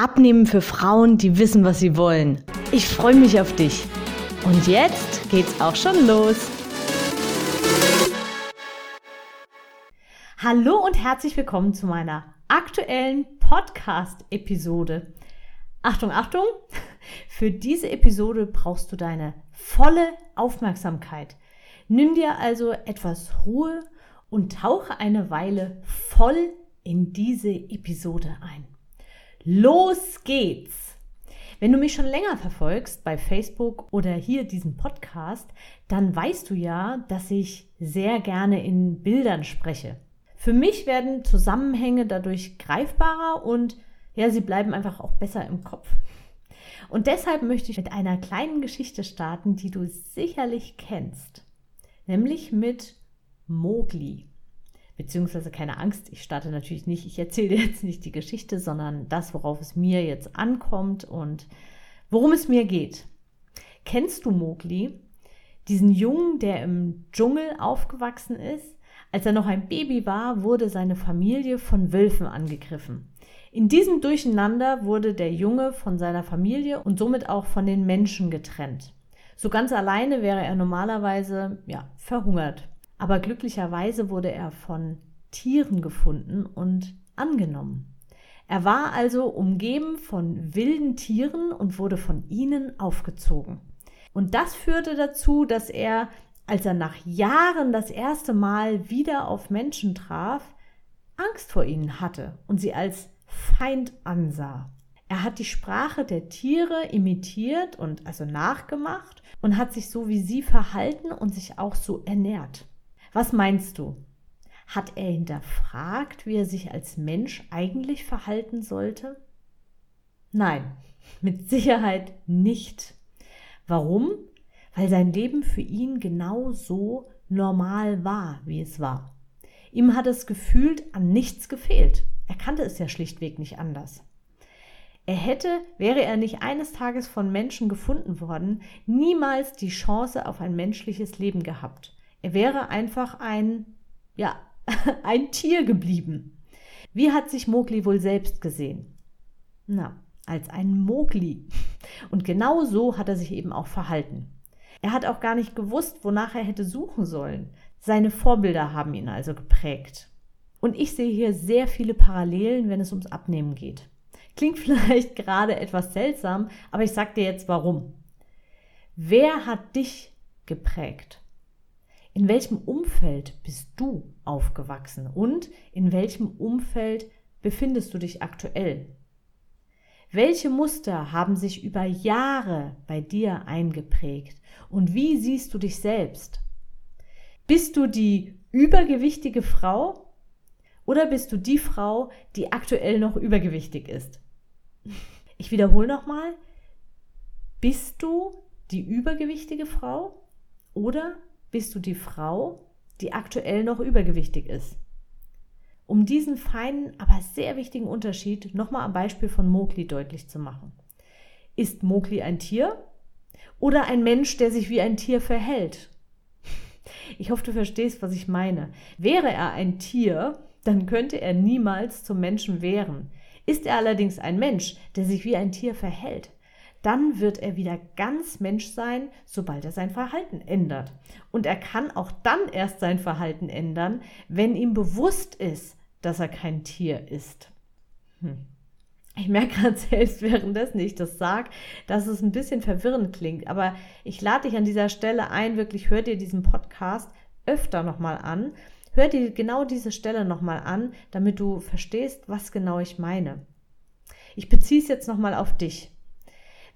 Abnehmen für Frauen, die wissen, was sie wollen. Ich freue mich auf dich. Und jetzt geht's auch schon los. Hallo und herzlich willkommen zu meiner aktuellen Podcast-Episode. Achtung, Achtung! Für diese Episode brauchst du deine volle Aufmerksamkeit. Nimm dir also etwas Ruhe und tauche eine Weile voll in diese Episode ein. Los geht's! Wenn du mich schon länger verfolgst bei Facebook oder hier diesen Podcast, dann weißt du ja, dass ich sehr gerne in Bildern spreche. Für mich werden Zusammenhänge dadurch greifbarer und ja, sie bleiben einfach auch besser im Kopf. Und deshalb möchte ich mit einer kleinen Geschichte starten, die du sicherlich kennst, nämlich mit Mowgli beziehungsweise keine Angst, ich starte natürlich nicht, ich erzähle jetzt nicht die Geschichte, sondern das, worauf es mir jetzt ankommt und worum es mir geht. Kennst du Mowgli, diesen Jungen, der im Dschungel aufgewachsen ist? Als er noch ein Baby war, wurde seine Familie von Wölfen angegriffen. In diesem Durcheinander wurde der Junge von seiner Familie und somit auch von den Menschen getrennt. So ganz alleine wäre er normalerweise ja, verhungert aber glücklicherweise wurde er von Tieren gefunden und angenommen. Er war also umgeben von wilden Tieren und wurde von ihnen aufgezogen. Und das führte dazu, dass er, als er nach Jahren das erste Mal wieder auf Menschen traf, Angst vor ihnen hatte und sie als Feind ansah. Er hat die Sprache der Tiere imitiert und also nachgemacht und hat sich so wie sie verhalten und sich auch so ernährt. Was meinst du? Hat er hinterfragt, wie er sich als Mensch eigentlich verhalten sollte? Nein, mit Sicherheit nicht. Warum? Weil sein Leben für ihn genau so normal war, wie es war. Ihm hat es gefühlt an nichts gefehlt. Er kannte es ja schlichtweg nicht anders. Er hätte, wäre er nicht eines Tages von Menschen gefunden worden, niemals die Chance auf ein menschliches Leben gehabt. Er wäre einfach ein, ja, ein Tier geblieben. Wie hat sich Mowgli wohl selbst gesehen? Na, als ein Mowgli. Und genau so hat er sich eben auch verhalten. Er hat auch gar nicht gewusst, wonach er hätte suchen sollen. Seine Vorbilder haben ihn also geprägt. Und ich sehe hier sehr viele Parallelen, wenn es ums Abnehmen geht. Klingt vielleicht gerade etwas seltsam, aber ich sage dir jetzt warum. Wer hat dich geprägt? In welchem Umfeld bist du aufgewachsen und in welchem Umfeld befindest du dich aktuell? Welche Muster haben sich über Jahre bei dir eingeprägt und wie siehst du dich selbst? Bist du die übergewichtige Frau oder bist du die Frau, die aktuell noch übergewichtig ist? Ich wiederhole nochmal, bist du die übergewichtige Frau oder bist du die Frau, die aktuell noch übergewichtig ist. Um diesen feinen, aber sehr wichtigen Unterschied nochmal am Beispiel von Mowgli deutlich zu machen. Ist Mowgli ein Tier oder ein Mensch, der sich wie ein Tier verhält? Ich hoffe, du verstehst, was ich meine. Wäre er ein Tier, dann könnte er niemals zum Menschen wehren. Ist er allerdings ein Mensch, der sich wie ein Tier verhält, dann wird er wieder ganz Mensch sein, sobald er sein Verhalten ändert. Und er kann auch dann erst sein Verhalten ändern, wenn ihm bewusst ist, dass er kein Tier ist. Hm. Ich merke gerade selbst, währenddessen ich das sage, dass es ein bisschen verwirrend klingt. Aber ich lade dich an dieser Stelle ein, wirklich hör dir diesen Podcast öfter nochmal an. Hör dir genau diese Stelle nochmal an, damit du verstehst, was genau ich meine. Ich beziehe es jetzt nochmal auf dich.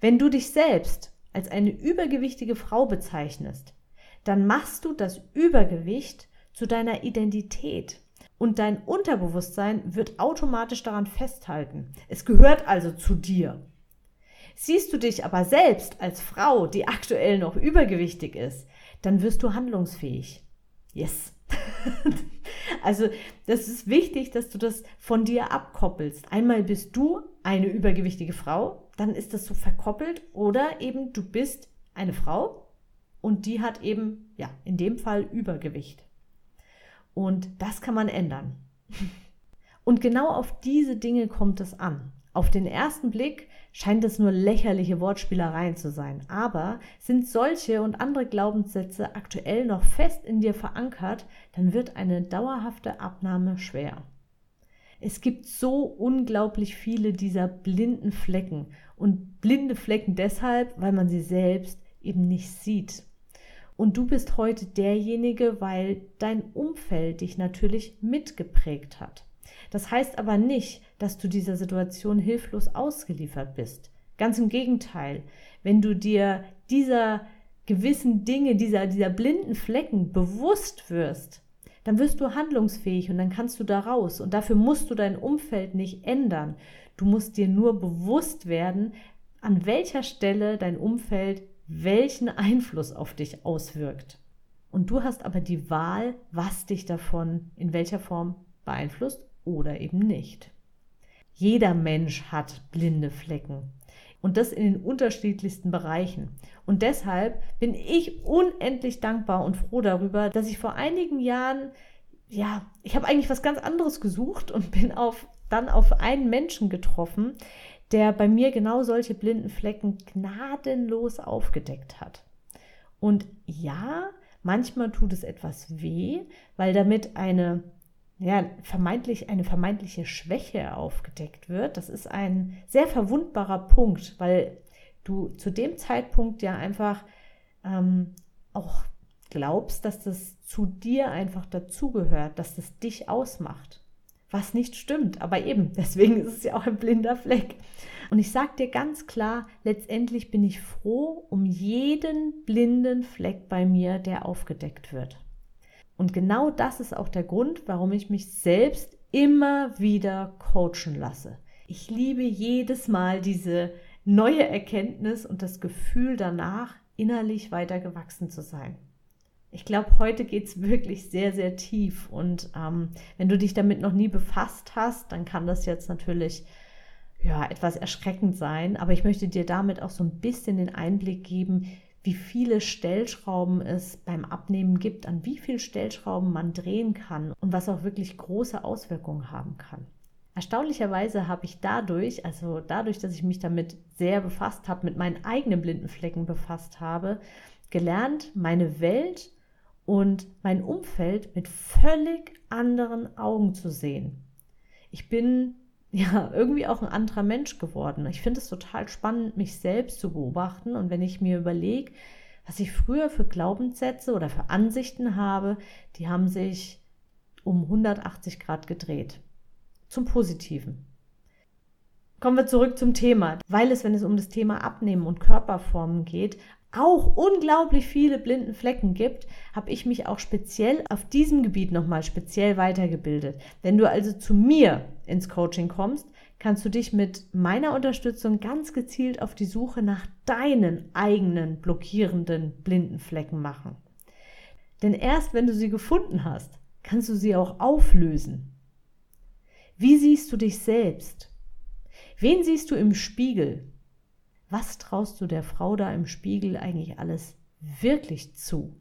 Wenn du dich selbst als eine übergewichtige Frau bezeichnest, dann machst du das Übergewicht zu deiner Identität und dein Unterbewusstsein wird automatisch daran festhalten. Es gehört also zu dir. Siehst du dich aber selbst als Frau, die aktuell noch übergewichtig ist, dann wirst du handlungsfähig. Yes. also das ist wichtig, dass du das von dir abkoppelst. Einmal bist du eine übergewichtige Frau, dann ist das so verkoppelt oder eben du bist eine Frau und die hat eben, ja, in dem Fall Übergewicht. Und das kann man ändern. Und genau auf diese Dinge kommt es an. Auf den ersten Blick scheint es nur lächerliche Wortspielereien zu sein, aber sind solche und andere Glaubenssätze aktuell noch fest in dir verankert, dann wird eine dauerhafte Abnahme schwer. Es gibt so unglaublich viele dieser blinden Flecken und blinde Flecken deshalb, weil man sie selbst eben nicht sieht. Und du bist heute derjenige, weil dein Umfeld dich natürlich mitgeprägt hat. Das heißt aber nicht, dass du dieser Situation hilflos ausgeliefert bist. Ganz im Gegenteil, wenn du dir dieser gewissen Dinge, dieser, dieser blinden Flecken bewusst wirst, dann wirst du handlungsfähig und dann kannst du da raus. Und dafür musst du dein Umfeld nicht ändern. Du musst dir nur bewusst werden, an welcher Stelle dein Umfeld welchen Einfluss auf dich auswirkt. Und du hast aber die Wahl, was dich davon in welcher Form beeinflusst oder eben nicht. Jeder Mensch hat blinde Flecken und das in den unterschiedlichsten Bereichen. Und deshalb bin ich unendlich dankbar und froh darüber, dass ich vor einigen Jahren, ja, ich habe eigentlich was ganz anderes gesucht und bin auf, dann auf einen Menschen getroffen, der bei mir genau solche blinden Flecken gnadenlos aufgedeckt hat. Und ja, manchmal tut es etwas weh, weil damit eine ja, vermeintlich eine vermeintliche Schwäche aufgedeckt wird. Das ist ein sehr verwundbarer Punkt, weil du zu dem Zeitpunkt ja einfach ähm, auch glaubst, dass das zu dir einfach dazugehört, dass das dich ausmacht. Was nicht stimmt, aber eben, deswegen ist es ja auch ein blinder Fleck. Und ich sage dir ganz klar, letztendlich bin ich froh um jeden blinden Fleck bei mir, der aufgedeckt wird. Und genau das ist auch der Grund, warum ich mich selbst immer wieder coachen lasse. Ich liebe jedes Mal diese neue Erkenntnis und das Gefühl danach, innerlich weiter gewachsen zu sein. Ich glaube, heute geht es wirklich sehr, sehr tief. Und ähm, wenn du dich damit noch nie befasst hast, dann kann das jetzt natürlich ja, etwas erschreckend sein. Aber ich möchte dir damit auch so ein bisschen den Einblick geben, wie viele Stellschrauben es beim Abnehmen gibt, an wie viele Stellschrauben man drehen kann und was auch wirklich große Auswirkungen haben kann. Erstaunlicherweise habe ich dadurch, also dadurch, dass ich mich damit sehr befasst habe, mit meinen eigenen blinden Flecken befasst habe, gelernt, meine Welt und mein Umfeld mit völlig anderen Augen zu sehen. Ich bin ja irgendwie auch ein anderer Mensch geworden. Ich finde es total spannend, mich selbst zu beobachten. Und wenn ich mir überlege, was ich früher für Glaubenssätze oder für Ansichten habe, die haben sich um 180 Grad gedreht. Zum Positiven. Kommen wir zurück zum Thema, weil es, wenn es um das Thema Abnehmen und Körperformen geht, auch unglaublich viele blinden Flecken gibt, habe ich mich auch speziell auf diesem Gebiet nochmal speziell weitergebildet. Wenn du also zu mir ins Coaching kommst, kannst du dich mit meiner Unterstützung ganz gezielt auf die Suche nach deinen eigenen blockierenden blinden Flecken machen. Denn erst wenn du sie gefunden hast, kannst du sie auch auflösen. Wie siehst du dich selbst? Wen siehst du im Spiegel? Was traust du der Frau da im Spiegel eigentlich alles wirklich zu?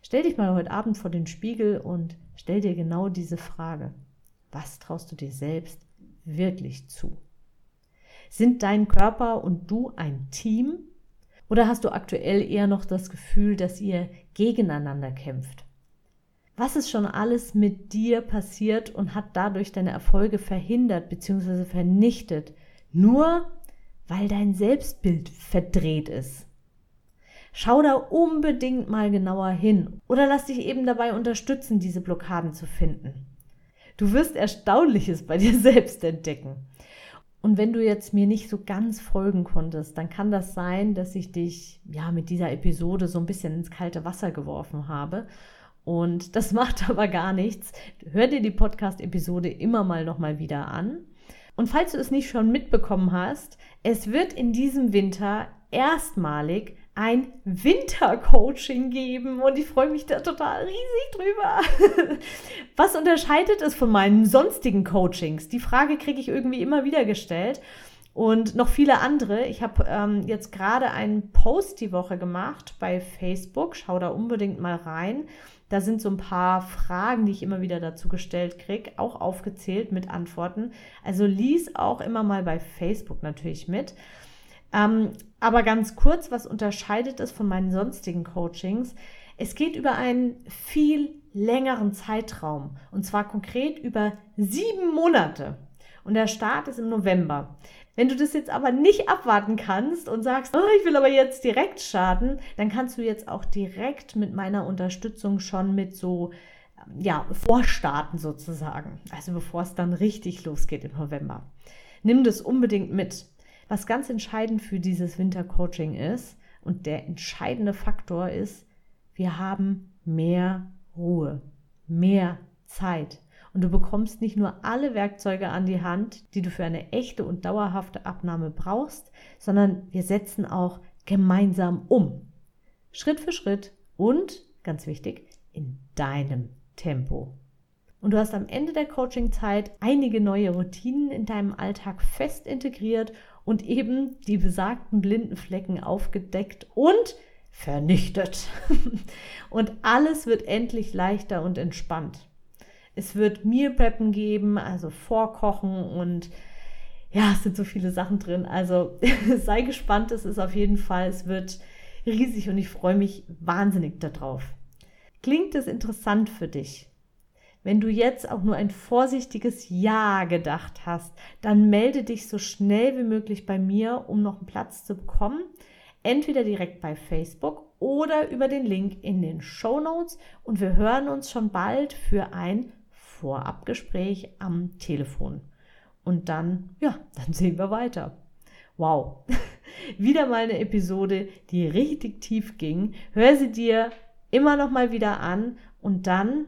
Stell dich mal heute Abend vor den Spiegel und stell dir genau diese Frage. Was traust du dir selbst wirklich zu? Sind dein Körper und du ein Team? Oder hast du aktuell eher noch das Gefühl, dass ihr gegeneinander kämpft? Was ist schon alles mit dir passiert und hat dadurch deine Erfolge verhindert bzw. vernichtet? Nur weil dein Selbstbild verdreht ist. Schau da unbedingt mal genauer hin oder lass dich eben dabei unterstützen, diese Blockaden zu finden. Du wirst Erstaunliches bei dir selbst entdecken. Und wenn du jetzt mir nicht so ganz folgen konntest, dann kann das sein, dass ich dich ja mit dieser Episode so ein bisschen ins kalte Wasser geworfen habe. Und das macht aber gar nichts. Hör dir die Podcast-Episode immer mal noch mal wieder an. Und falls du es nicht schon mitbekommen hast, es wird in diesem Winter erstmalig ein Wintercoaching geben und ich freue mich da total riesig drüber. Was unterscheidet es von meinen sonstigen Coachings? Die Frage kriege ich irgendwie immer wieder gestellt und noch viele andere. Ich habe ähm, jetzt gerade einen Post die Woche gemacht bei Facebook. Schau da unbedingt mal rein. Da sind so ein paar Fragen, die ich immer wieder dazu gestellt kriege, auch aufgezählt mit Antworten. Also lies auch immer mal bei Facebook natürlich mit. Ähm, aber ganz kurz, was unterscheidet es von meinen sonstigen Coachings? Es geht über einen viel längeren Zeitraum und zwar konkret über sieben Monate. Und der Start ist im November. Wenn du das jetzt aber nicht abwarten kannst und sagst, oh, ich will aber jetzt direkt starten, dann kannst du jetzt auch direkt mit meiner Unterstützung schon mit so ja, vorstarten sozusagen. Also bevor es dann richtig losgeht im November. Nimm das unbedingt mit. Was ganz entscheidend für dieses Wintercoaching ist und der entscheidende Faktor ist, wir haben mehr Ruhe, mehr Zeit. Und du bekommst nicht nur alle Werkzeuge an die Hand, die du für eine echte und dauerhafte Abnahme brauchst, sondern wir setzen auch gemeinsam um. Schritt für Schritt und, ganz wichtig, in deinem Tempo. Und du hast am Ende der Coachingzeit einige neue Routinen in deinem Alltag fest integriert und eben die besagten blinden Flecken aufgedeckt und vernichtet. und alles wird endlich leichter und entspannt. Es wird Meal Preppen geben, also Vorkochen und ja, es sind so viele Sachen drin. Also sei gespannt, es ist auf jeden Fall, es wird riesig und ich freue mich wahnsinnig darauf. Klingt es interessant für dich? Wenn du jetzt auch nur ein vorsichtiges Ja gedacht hast, dann melde dich so schnell wie möglich bei mir, um noch einen Platz zu bekommen. Entweder direkt bei Facebook oder über den Link in den Show Notes. Und wir hören uns schon bald für ein Vorabgespräch am Telefon. Und dann, ja, dann sehen wir weiter. Wow, wieder mal eine Episode, die richtig tief ging. Hör sie dir immer noch mal wieder an und dann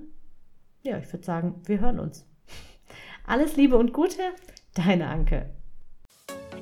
ja, ich würde sagen, wir hören uns. Alles Liebe und Gute, deine Anke.